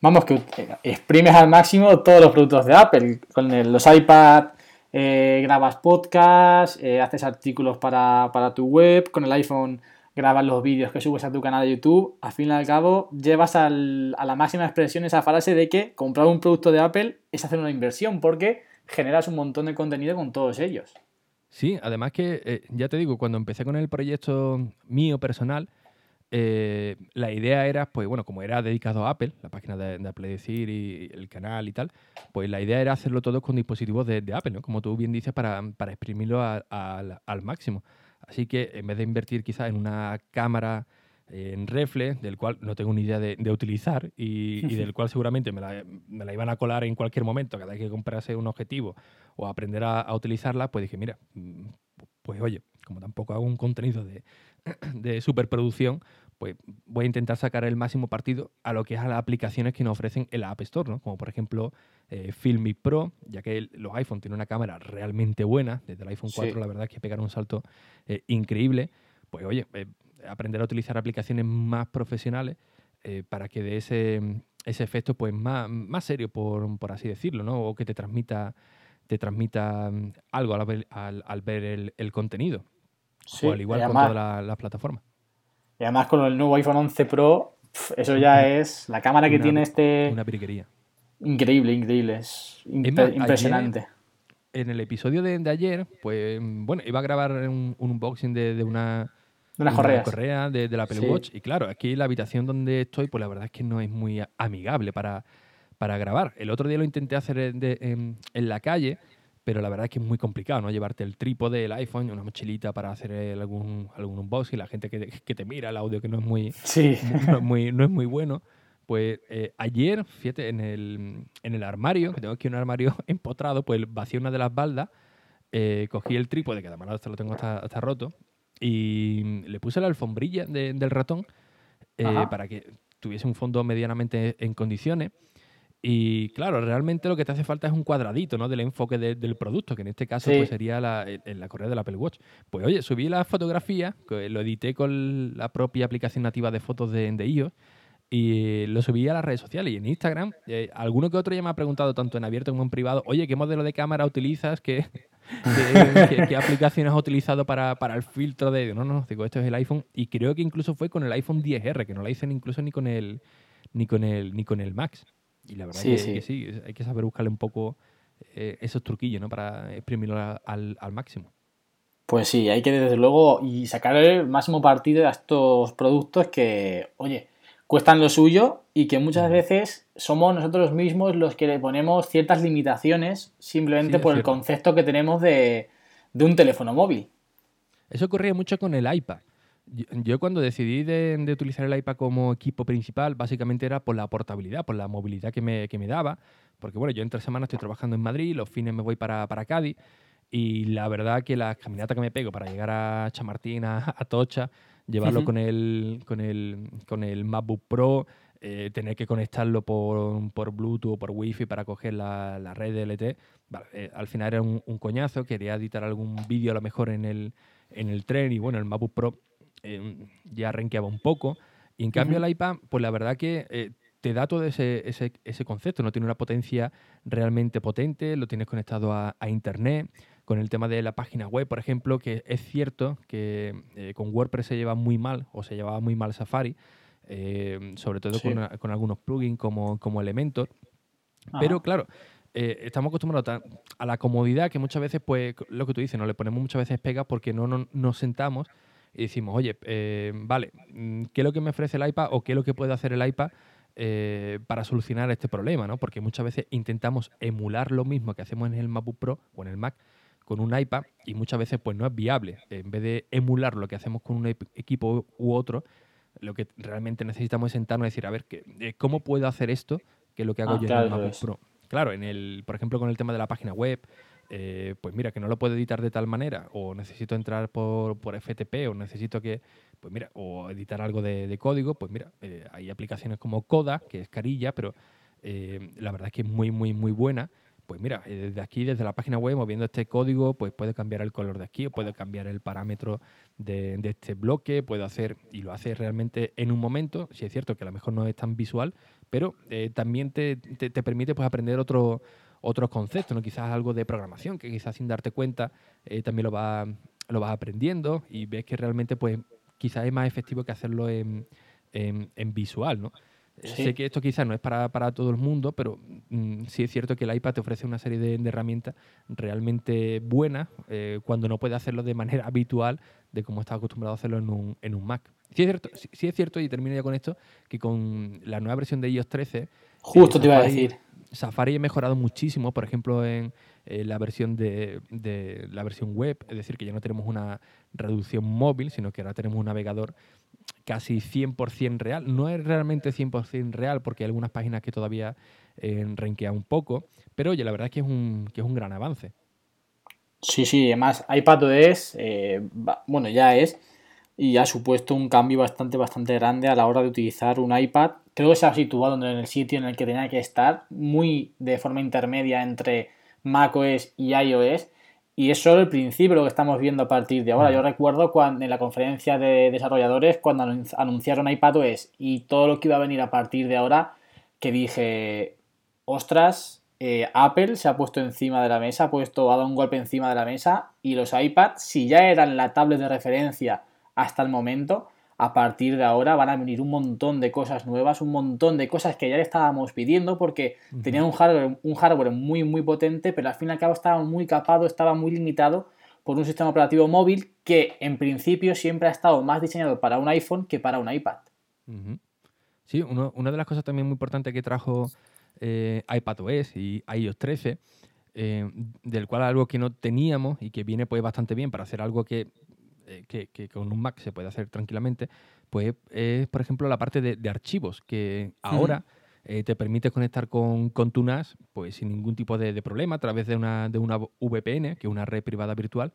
Vamos, que exprimes al máximo todos los productos de Apple. Con los iPad eh, grabas podcast, eh, haces artículos para, tu web, con el iPhone grabas los vídeos que subes a tu canal de YouTube. Al fin y al cabo, llevas a la máxima expresión esa frase de que comprar un producto de Apple es hacer una inversión, porque generas un montón de contenido con todos ellos. Sí, además que, eh, ya te digo, cuando empecé con el proyecto mío personal, eh, la idea era, pues bueno, como era dedicado a Apple, la página de, Apple Decir y el canal y tal, pues la idea era hacerlo todo con dispositivos de, Apple, ¿no? Como tú bien dices, para, exprimirlo al máximo. Así que en vez de invertir quizás en una cámara en refle, del cual no tengo ni idea de, utilizar y, del cual seguramente me la, iban a colar en cualquier momento, cada vez que comprase un objetivo o aprender a, a utilizarla, pues dije, mira, mm, pues oye, como tampoco hago un contenido de, de superproducción, pues voy a intentar sacar el máximo partido a lo que es a las aplicaciones que nos ofrecen en la App Store, ¿no? Como por ejemplo eh, Filmic Pro, ya que los iPhone tienen una cámara realmente buena, desde el iPhone 4 la verdad es que pegaron un salto eh, increíble, pues oye, eh, aprender a utilizar aplicaciones más profesionales eh, para que dé ese, ese efecto pues más, más serio, por, por, así decirlo, ¿no? O que te transmita, te transmita mm, algo al ver, al, ver el, el contenido. Sí, al igual con todas las plataformas. Y además con el nuevo iPhone 11 Pro, eso ya es la cámara que tiene este... Una periquería. Increíble, increíble. Es, impresionante. en el episodio de, ayer, pues bueno, iba a grabar un, unboxing de, una, una correa de, la Apple Watch. Y claro, aquí la habitación donde estoy, pues la verdad es que no es muy amigable para, para grabar. El otro día lo intenté hacer en, en la calle pero la verdad es que es muy complicado, ¿no? Llevarte el trípode, el iPhone, una mochilita para hacer algún, algún unboxing, la gente que, que, te mira, el audio que no es muy, sí. no, muy, no es muy bueno. Pues eh, ayer, fíjate, en el, en el armario, que tengo aquí un armario empotrado, pues vacié una de las baldas, eh, cogí el trípode, que además lo tengo hasta, hasta roto, y le puse la alfombrilla del ratón eh, para que tuviese un fondo medianamente en condiciones. Y claro, realmente lo que te hace falta es un cuadradito ¿no? del enfoque del producto, que en este caso pues, sería la, la correa del Apple Watch. Pues oye, subí la fotografía, lo edité con la propia aplicación nativa de fotos de, de iOS y lo subí a las redes sociales y en Instagram. Eh, alguno que otro ya me ha preguntado, tanto en abierto como en privado, oye, ¿qué modelo de cámara utilizas? Que, ¿Qué, aplicación has utilizado para, el filtro de.? No, no, digo, esto es el iPhone. Y creo que incluso fue con el iPhone 10R, que no la hice incluso ni con el, ni con el, ni con el Max. Y la verdad es que, sí. hay que saber buscarle un poco eh, esos truquillos, ¿no? Para exprimirlo al, al máximo. Pues sí, hay que desde luego y sacar el máximo partido de estos productos que, oye, cuestan lo suyo y que muchas veces somos nosotros mismos los que le ponemos ciertas limitaciones simplemente por el concepto que tenemos de, un teléfono móvil. Eso ocurría mucho con el iPad. Yo, cuando decidí de, utilizar el iPad como equipo principal, básicamente era por la portabilidad, por la movilidad que me, daba. Porque bueno, yo entre semanas estoy trabajando en Madrid, los fines me voy para, para Cádiz. Y la verdad que la caminata que me pego para llegar a Chamartín, a, Tocha, llevarlo con, el, con, el, con el MacBook Pro, eh, tener que conectarlo por, por, Bluetooth o por Wi-Fi para coger la, la red DLT, eh, al final era un, coñazo. Quería editar algún vídeo a lo mejor en el, en el tren y bueno, el MacBook Pro eh, ya renqueaba un poco. Y en cambio el iPad, pues la verdad que te da todo ese, ese, ese, concepto, no tiene una potencia realmente potente, lo tienes conectado a, a Internet. Con el tema de la página web, por ejemplo, que es cierto que eh, con WordPress se lleva muy mal o se llevaba muy mal Safari, eh, sobre todo con, algunos plugins como, como Elementor. Pero claro, eh, estamos acostumbrados a, la comodidad que muchas veces, pues, lo que tú dices, no le ponemos muchas veces pegas porque no, nos sentamos y decimos, oye, vale, mm, ¿qué es lo que me ofrece el iPad o qué es lo que puede hacer el iPad? para solucionar este problema, ¿no? Porque muchas veces intentamos emular lo mismo que hacemos en el MacBook Pro o en el Mac, con un iPad y muchas veces pues no es viable. En vez de emular lo que hacemos con un equipo u otro, lo que realmente necesitamos es sentarnos y decir, a ver, eh, ¿cómo puedo hacer esto que es lo que hago ah, yo en el MacBook Pro? Claro, en el, por ejemplo, con el tema de la página web, eh, pues mira, que no lo puedo editar de tal manera, o necesito entrar por, FTP, o necesito que, pues mira, o editar algo de, código, pues mira, eh, hay aplicaciones como Coda, que es carilla, pero la verdad es que es muy, muy, muy buena. Pues mira, eh, desde aquí, desde la página web, moviendo este código, pues puede cambiar el color de aquí, puede cambiar el parámetro de, este bloque, puede hacer, y lo hace realmente en un momento, si es cierto que a lo mejor no es tan visual, pero eh, también te, permite pues, aprender otro, otros conceptos, ¿no? quizás algo de programación, que quizás sin darte cuenta eh, también lo vas lo vas aprendiendo y ves que realmente pues quizás es más efectivo que hacerlo en, en visual, ¿no? Sé que esto quizás no es para, todo el mundo, pero mm, sí es cierto que el iPad te ofrece una serie de, herramientas realmente buenas eh, cuando no puede hacerlo de manera habitual de como está acostumbrado a hacerlo en un, en un Mac. Sí es, cierto, sí, es cierto, y termino ya con esto, que con la nueva versión de iOS 13... Justo te iba a decir. Safari ha mejorado muchísimo, por ejemplo, en la versión de, de, la versión web, es decir, que ya no tenemos una reducción móvil, sino que ahora tenemos un navegador casi 100% real. No es realmente 100% real porque hay algunas páginas que todavía eh, renquean un poco, pero oye, la verdad es que es un, que es un gran avance. Sí, sí, además iPadOS, eh, bueno, ya es, y ha supuesto un cambio bastante, bastante grande a la hora de utilizar un iPad. Creo que se ha situado en el sitio en el que tenía que estar, muy de forma intermedia entre macOS y iOS y es solo el principio lo que estamos viendo a partir de ahora. Yo recuerdo cuando en la conferencia de desarrolladores, cuando anunciaron iPadOS y todo lo que iba a venir a partir de ahora, que dije, ostras, eh, Apple se ha puesto encima de la mesa, ha puesto, ha dado un golpe encima de la mesa y los iPads, si ya eran la tablet de referencia hasta el momento, a partir de ahora van a venir un montón de cosas nuevas, un montón de cosas que ya le estábamos pidiendo porque tenían un hardware, un hardware muy muy potente, pero al fin y al cabo estaba muy capado, estaba muy limitado por un sistema operativo móvil que en principio siempre ha estado más diseñado para un iPhone que para un iPad. Sí, una de las cosas también muy importantes que trajo eh, iPadOS y iOS 13, eh, del cual algo que no teníamos y que viene pues bastante bien para hacer algo que eh, que, con un Mac se puede hacer tranquilamente, pues es, por ejemplo, la parte de, archivos, que ahora eh, te permite conectar con, con tu NAS pues, sin ningún tipo de, problema a través de una, de una VPN, que es una red privada virtual.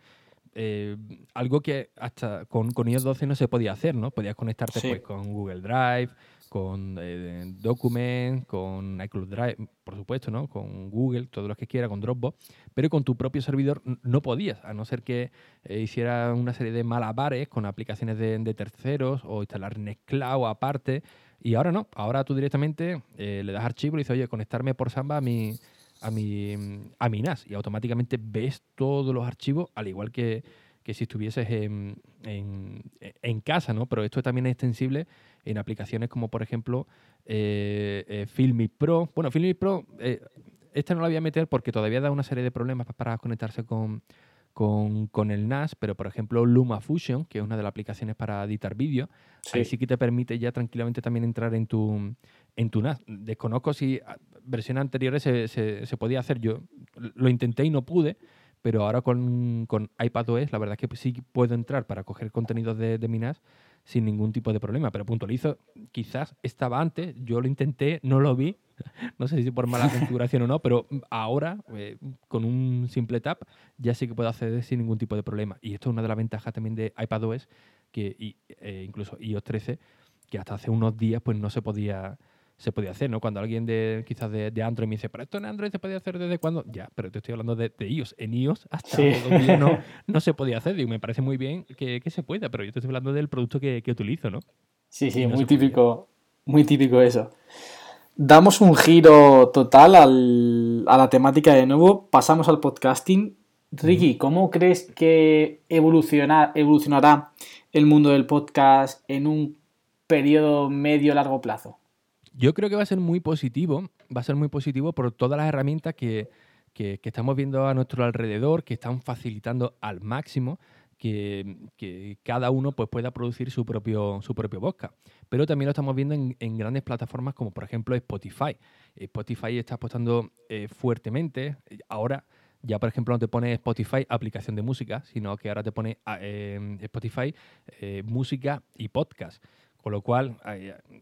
Eh, algo que hasta con, con iOS 12 no se podía hacer, ¿no? Podías conectarte pues, con Google Drive, con eh, Document, con iCloud Drive, por supuesto, ¿no? Con Google, todo lo que quiera, con Dropbox, pero con tu propio servidor no podías, a no ser que eh, hiciera una serie de malabares con aplicaciones de, terceros o instalar Nextcloud aparte. Y ahora no, ahora tú directamente eh, le das archivo y dices, oye, conectarme por Samba a mi, a mi, a mi NAS y automáticamente ves todos los archivos, al igual que, si estuvieses en, en, casa, ¿no? Pero esto también es extensible en aplicaciones como, por ejemplo, eh, eh Filmic Pro. Bueno, Filmic Pro, eh, esta no la voy a meter porque todavía da una serie de problemas para conectarse con, con, el NAS, pero por ejemplo LumaFusion, que es una de las aplicaciones para editar vídeo, sí. ahí sí que te permite ya tranquilamente también entrar en tu, en tu NAS. Desconozco si versiones anteriores se, se, podía hacer. Yo lo intenté y no pude, pero ahora con, con iPadOS la verdad es que sí puedo entrar para coger contenidos de, de mi NAS sin ningún tipo de problema. Pero puntualizo, quizás estaba antes, yo lo intenté, no lo vi, no sé si por mala configuración o no, pero ahora eh, con un simple tap ya sí que puedo acceder sin ningún tipo de problema. Y esto es una de las ventajas también de iPadOS, que y, eh, incluso iOS 13, que hasta hace unos días pues no se podía se podía hacer, ¿no? Cuando alguien de quizás de, Android me dice, pero esto en Android se podía hacer desde cuándo, ya, pero te estoy hablando de, iOS. En iOS hasta sí. no, no se podía hacer. Digo, me parece muy bien que, se pueda, pero yo te estoy hablando del producto que, utilizo, ¿no? Sí, sí, muy típico, muy típico eso. Damos un giro total a la temática de nuevo, pasamos al podcasting. Ricky, ¿cómo crees que evolucionará el mundo del podcast en un periodo medio-largo plazo? Yo creo que va a ser muy positivo, va a ser muy positivo por todas las herramientas que, estamos viendo a nuestro alrededor, que están facilitando al máximo que, cada uno pues, pueda producir su propio, su propio podcast. Pero también lo estamos viendo en, grandes plataformas como por ejemplo Spotify. Spotify está apostando eh, fuertemente. Ahora ya por ejemplo no te pone Spotify aplicación de música, sino que ahora te pone ah, eh, Spotify eh, música y podcast. Con lo cual,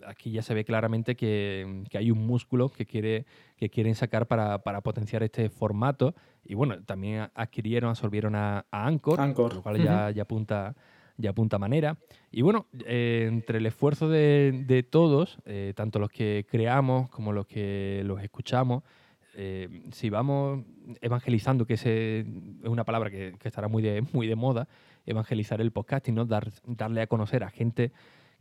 aquí ya se ve claramente que, hay un músculo que, quiere, que quieren sacar para, potenciar este formato. Y bueno, también adquirieron, absorbieron a, Anchor, Anchor, lo cual ya, ya, apunta, ya apunta manera. Y bueno, eh, entre el esfuerzo de, todos, eh, tanto los que creamos como los que los escuchamos, eh, si vamos evangelizando, que es una palabra que, estará muy de, muy de moda, evangelizar el podcasting, ¿no? Dar, darle a conocer a gente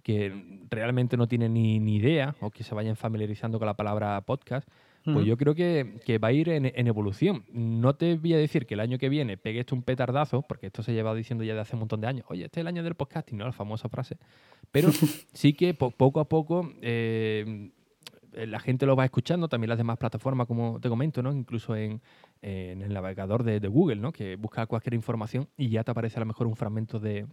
que realmente no tienen ni, idea o que se vayan familiarizando con la palabra podcast, pues yo creo que, va a ir en, evolución. No te voy a decir que el año que viene pegue esto un petardazo, porque esto se lleva diciendo ya de hace un montón de años. Oye, este es el año del podcasting, ¿no? La famosa frase. Pero sí que poco a poco eh, la gente lo va escuchando, también las demás plataformas, como te comento, ¿no? Incluso en, el navegador de, Google, ¿no? Que busca cualquier información y ya te aparece a lo mejor un fragmento de,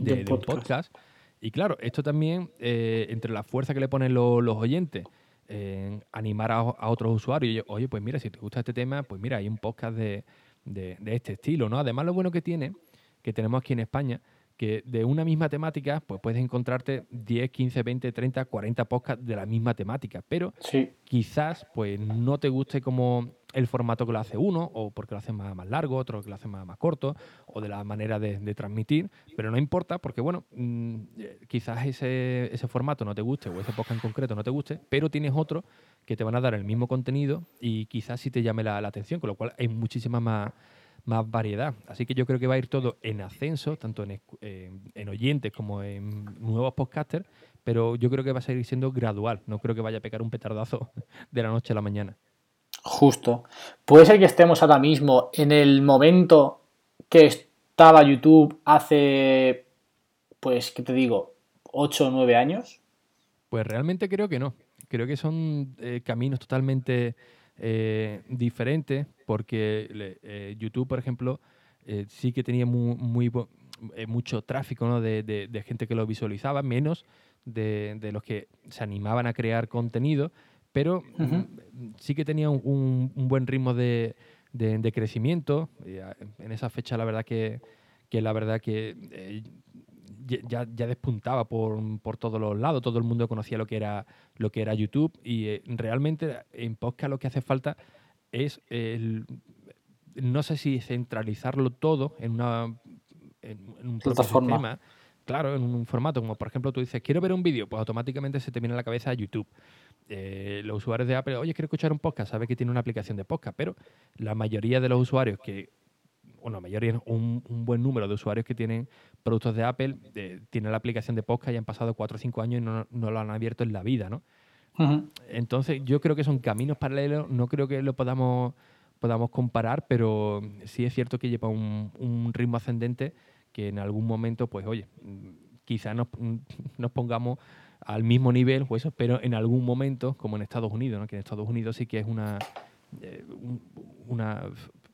de, un podcast y claro, esto también, eh, entre la fuerza que le ponen los oyentes, en animar a, otros usuarios, oye, pues mira, si te gusta este tema, pues mira, hay un podcast de, de, este estilo, ¿no? Además, lo bueno que tiene, que tenemos aquí en España, que de una misma temática, pues puedes encontrarte 10, 15, 20, 30, 40 podcasts de la misma temática, pero quizás pues no te guste como el formato que lo hace uno, o porque lo hace más, más largo, otro que lo hace más, más corto, o de la manera de, transmitir, pero no importa porque, bueno, mm, quizás ese, ese formato no te guste, o ese podcast en concreto no te guste, pero tienes otro que te van a dar el mismo contenido y quizás sí te llame la, la atención, con lo cual hay muchísimas más más variedad. Así que yo creo que va a ir todo en ascenso, tanto en, en oyentes como en nuevos podcasters, pero yo creo que va a seguir siendo gradual. No creo que vaya a pegar un petardazo de la noche a la mañana. Justo. Puede ser que estemos ahora mismo en el momento que estaba YouTube hace, pues, ¿qué te digo? ¿8 o 9 años? Pues realmente creo que no. Creo que son eh, caminos totalmente eh, diferente porque eh, YouTube, por ejemplo, sí que tenía muy, mucho tráfico de, gente que lo visualizaba, menos de, los que se animaban a crear contenido, pero mm, sí que tenía un, buen ritmo de, crecimiento. En esa fecha, la verdad que, que la verdad que ya, ya despuntaba por, por, todos los lados, todo el mundo conocía lo que era, lo que era YouTube y eh, realmente en podcast lo que hace falta es el, no sé si centralizarlo todo en una en, un plataforma. claro, en un formato como por ejemplo tú dices, quiero ver un vídeo, pues automáticamente se te viene a la cabeza YouTube. Eh, los usuarios de Apple, oye, quiero escuchar un podcast, sabe que tiene una aplicación de podcast, pero la mayoría de los usuarios que bueno, mayoría, un, un buen número de usuarios que tienen productos de Apple tienen la aplicación de podcast y han pasado 4 o 5 años y no, lo han abierto en la vida, ¿no? Entonces, yo creo que son caminos paralelos, no creo que lo podamos, podamos comparar, pero sí es cierto que lleva un, ritmo ascendente que en algún momento, pues oye, quizás nos, nos pongamos al mismo nivel, pues, pero en algún momento, como en Estados Unidos, ¿no? que en Estados Unidos sí que es una, eh, una,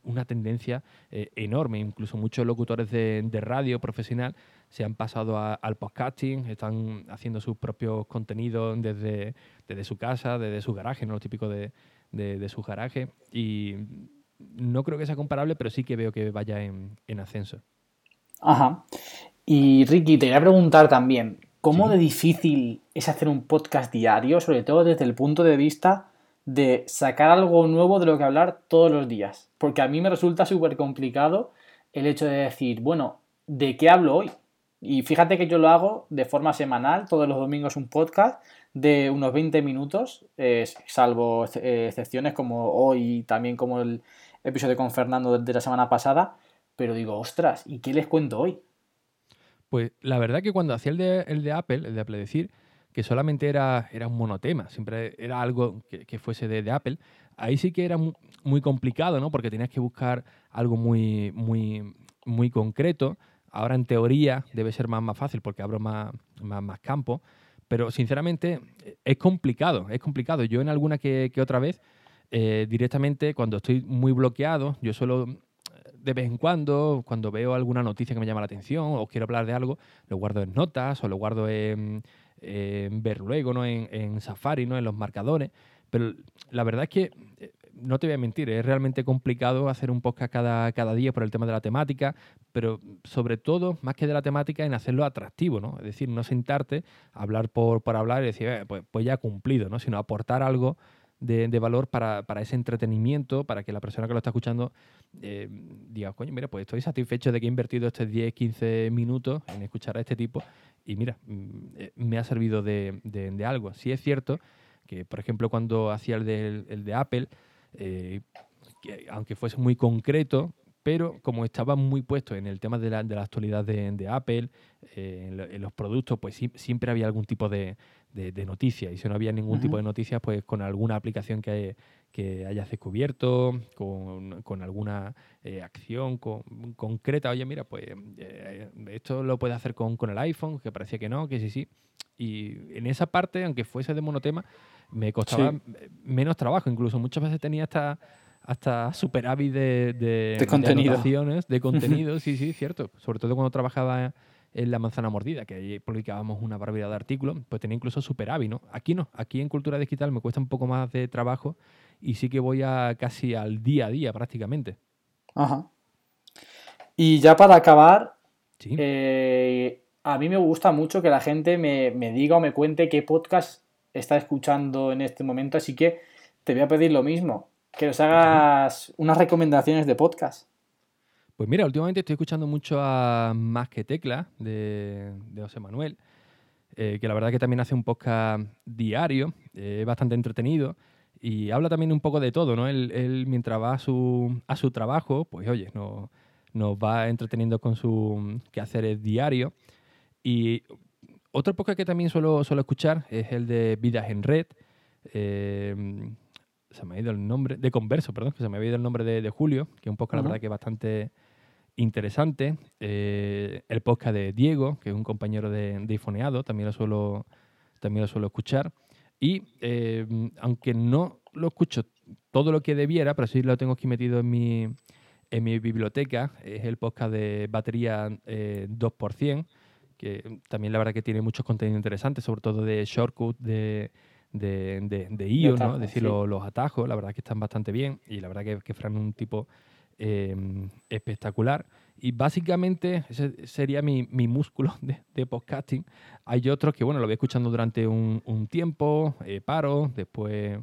una, tendencia eh, enorme. Incluso muchos locutores de, de, radio profesional se han pasado al podcasting, están haciendo sus propios contenidos desde, desde su casa, desde su garaje, no lo típico de, de, su garaje. Y no creo que sea comparable, pero sí que veo que vaya en, en ascenso. Ajá. Y Ricky, te voy a preguntar también, ¿Cómo de difícil es hacer un podcast diario, sobre todo desde el punto de vista de sacar algo nuevo de lo que hablar todos los días? Porque a mí me resulta súper complicado el hecho de decir, bueno, ¿de qué hablo hoy? Y fíjate que yo lo hago de forma semanal, todos los domingos un podcast de unos 20 minutos, salvo eh, excepciones como hoy, también como el episodio con Fernando de la semana pasada, pero digo, ostras, ¿y qué les cuento hoy? Pues la verdad que cuando hacía el de, el de Apple, el de Apple decir, que solamente era, era un monotema, siempre era algo que, fuese de, Apple, ahí sí que era muy, complicado, ¿no? Porque tenías que buscar algo muy, muy, muy concreto. Ahora en teoría debe ser más, más fácil porque abro más, más, campo, pero sinceramente es complicado, es complicado. Yo en alguna que, otra vez, eh, directamente cuando estoy muy bloqueado, yo suelo de vez en cuando, cuando veo alguna noticia que me llama la atención o quiero hablar de algo, lo guardo en notas o lo guardo en, ver luego, ¿no? En, Safari, ¿no? En los marcadores. Pero la verdad es que, eh, no te voy a mentir, es realmente complicado hacer un podcast cada, cada día por el tema de la temática, pero sobre todo, más que de la temática, en hacerlo atractivo, ¿no? Es decir, no sentarte, hablar por, por hablar y decir, eh, pues, pues ya cumplido, ¿no? Sino aportar algo de, valor para, ese entretenimiento, para que la persona que lo está escuchando eh, diga, coño, mira, pues estoy satisfecho de que he invertido estos 10, 15 minutos en escuchar a este tipo y mira, mm, eh, me ha servido de, algo. Sí es cierto que, por ejemplo, cuando hacía el de, el de Apple, eh, aunque fuese muy concreto, pero como estaba muy puesto en el tema de la, de la actualidad de, Apple, en, los productos, pues siempre había algún tipo de, de, noticias. Y si no había ningún tipo de noticias, pues con alguna aplicación que, que hayas descubierto, con, alguna eh, acción concreta. Oye, mira, pues eh, esto lo puedes hacer con, el iPhone, que parecía que no, que sí, sí. Y en esa parte, aunque fuese de monotema, me costaba menos trabajo. Incluso muchas veces tenía hasta hasta superávit de, de, de contenido. De, contenido, sí, sí, cierto. Sobre todo cuando trabajaba en La Manzana Mordida, que ahí publicábamos una barbaridad de artículos, pues tenía incluso superávit, ¿no? Aquí no, aquí en Cultura Digital me cuesta un poco más de trabajo y sí que voy a casi al día a día prácticamente. Ajá. Y ya para acabar, eh, a mí me gusta mucho que la gente me, me diga o me cuente qué podcast está escuchando en este momento, así que te voy a pedir lo mismo, que nos hagas unas recomendaciones de podcast. Pues mira, últimamente estoy escuchando mucho a Más que Tecla de, José Manuel, eh, que la verdad que también hace un podcast diario, eh, bastante entretenido y habla también un poco de todo, ¿no? Él, mientras va a su, a su trabajo, pues oye, nos, nos va entreteniendo con su quehaceres diario. Y otro podcast que también suelo, suelo escuchar es el de Vidas en Red. Eh, se me ha ido el nombre, de Converso, perdón, que se me ha ido el nombre de, Julio, que es un podcast, la verdad, que es bastante interesante. Eh, el podcast de Diego, que es un compañero de, de Ifoneado, también lo suelo, también lo suelo escuchar. Y eh, aunque no lo escucho todo lo que debiera, pero sí lo tengo aquí metido en mi, en mi biblioteca, es el podcast de batería 2%, eh, que también la verdad que tiene muchos contenidos interesantes, sobre todo de shortcut, de, de, de, IO, ¿no? Es decir, los, atajos, la verdad que están bastante bien y la verdad que, que Fran es un tipo Em, espectacular. Y básicamente ese sería mi, músculo de, podcasting. Hay otros que, bueno, lo voy escuchando durante un, tiempo, eh, paro, después,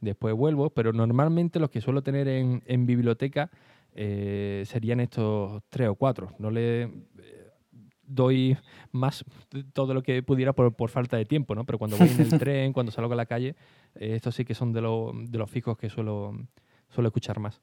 después vuelvo, pero normalmente los que suelo tener en, biblioteca eh, serían estos tres o cuatro. No le doy más todo lo que pudiera por, falta de tiempo, ¿no? Pero cuando voy en el tren, cuando salgo a la calle, estos sí que son de, de los fijos que suelo, suelo escuchar más.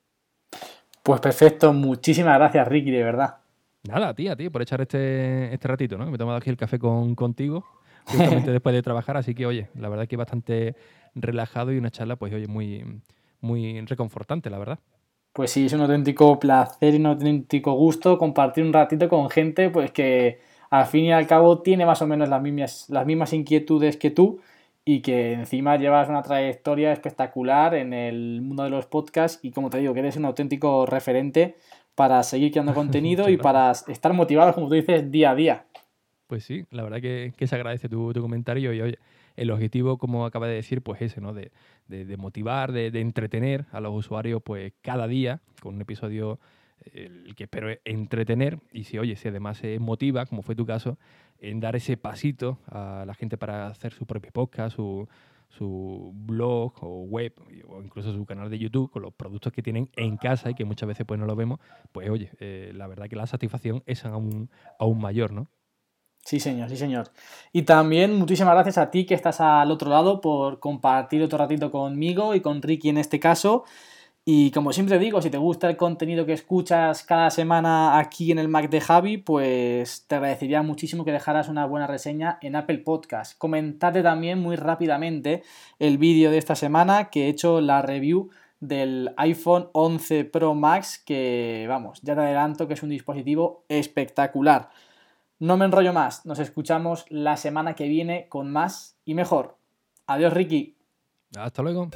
Pues perfecto, muchísimas gracias Ricky, de verdad. Nada, tía, tío, por echar este, este ratito, ¿no? Me he tomado aquí el café con, contigo, justamente después de trabajar, así que oye, la verdad que bastante relajado y una charla, pues oye, muy, muy reconfortante, la verdad. Pues sí, es un auténtico placer y un auténtico gusto compartir un ratito con gente pues que al fin y al cabo tiene más o menos las mismas, las mismas inquietudes que tú y que encima llevas una trayectoria espectacular en el mundo de los podcasts y como te digo, que eres un auténtico referente para seguir creando contenido y para estar motivado, como tú dices, día a día. Pues sí, la verdad que, se agradece tu, comentario y oye, el objetivo, como acaba de decir, pues ese, ¿no? De, motivar, de, entretener a los usuarios pues cada día con un episodio el que espero entretener y si, oye, si además se motiva, como fue tu caso, en dar ese pasito a la gente para hacer su propio podcast, su, su blog o web o incluso su canal de YouTube con los productos que tienen en casa y que muchas veces pues no lo vemos, pues oye, eh, la verdad que la satisfacción es aún, aún mayor, ¿no? Sí, señor, sí, señor. Y también muchísimas gracias a ti que estás al otro lado por compartir otro ratito conmigo y con Ricky en este caso. Y como siempre digo, si te gusta el contenido que escuchas cada semana aquí en el Mac de Javi, pues te agradecería muchísimo que dejaras una buena reseña en Apple Podcast. Comentarte también muy rápidamente el vídeo de esta semana que he hecho la review del iPhone 11 Pro Max, que vamos, ya te adelanto que es un dispositivo espectacular. No me enrollo más, nos escuchamos la semana que viene con más y mejor. Adiós Ricky. Hasta luego.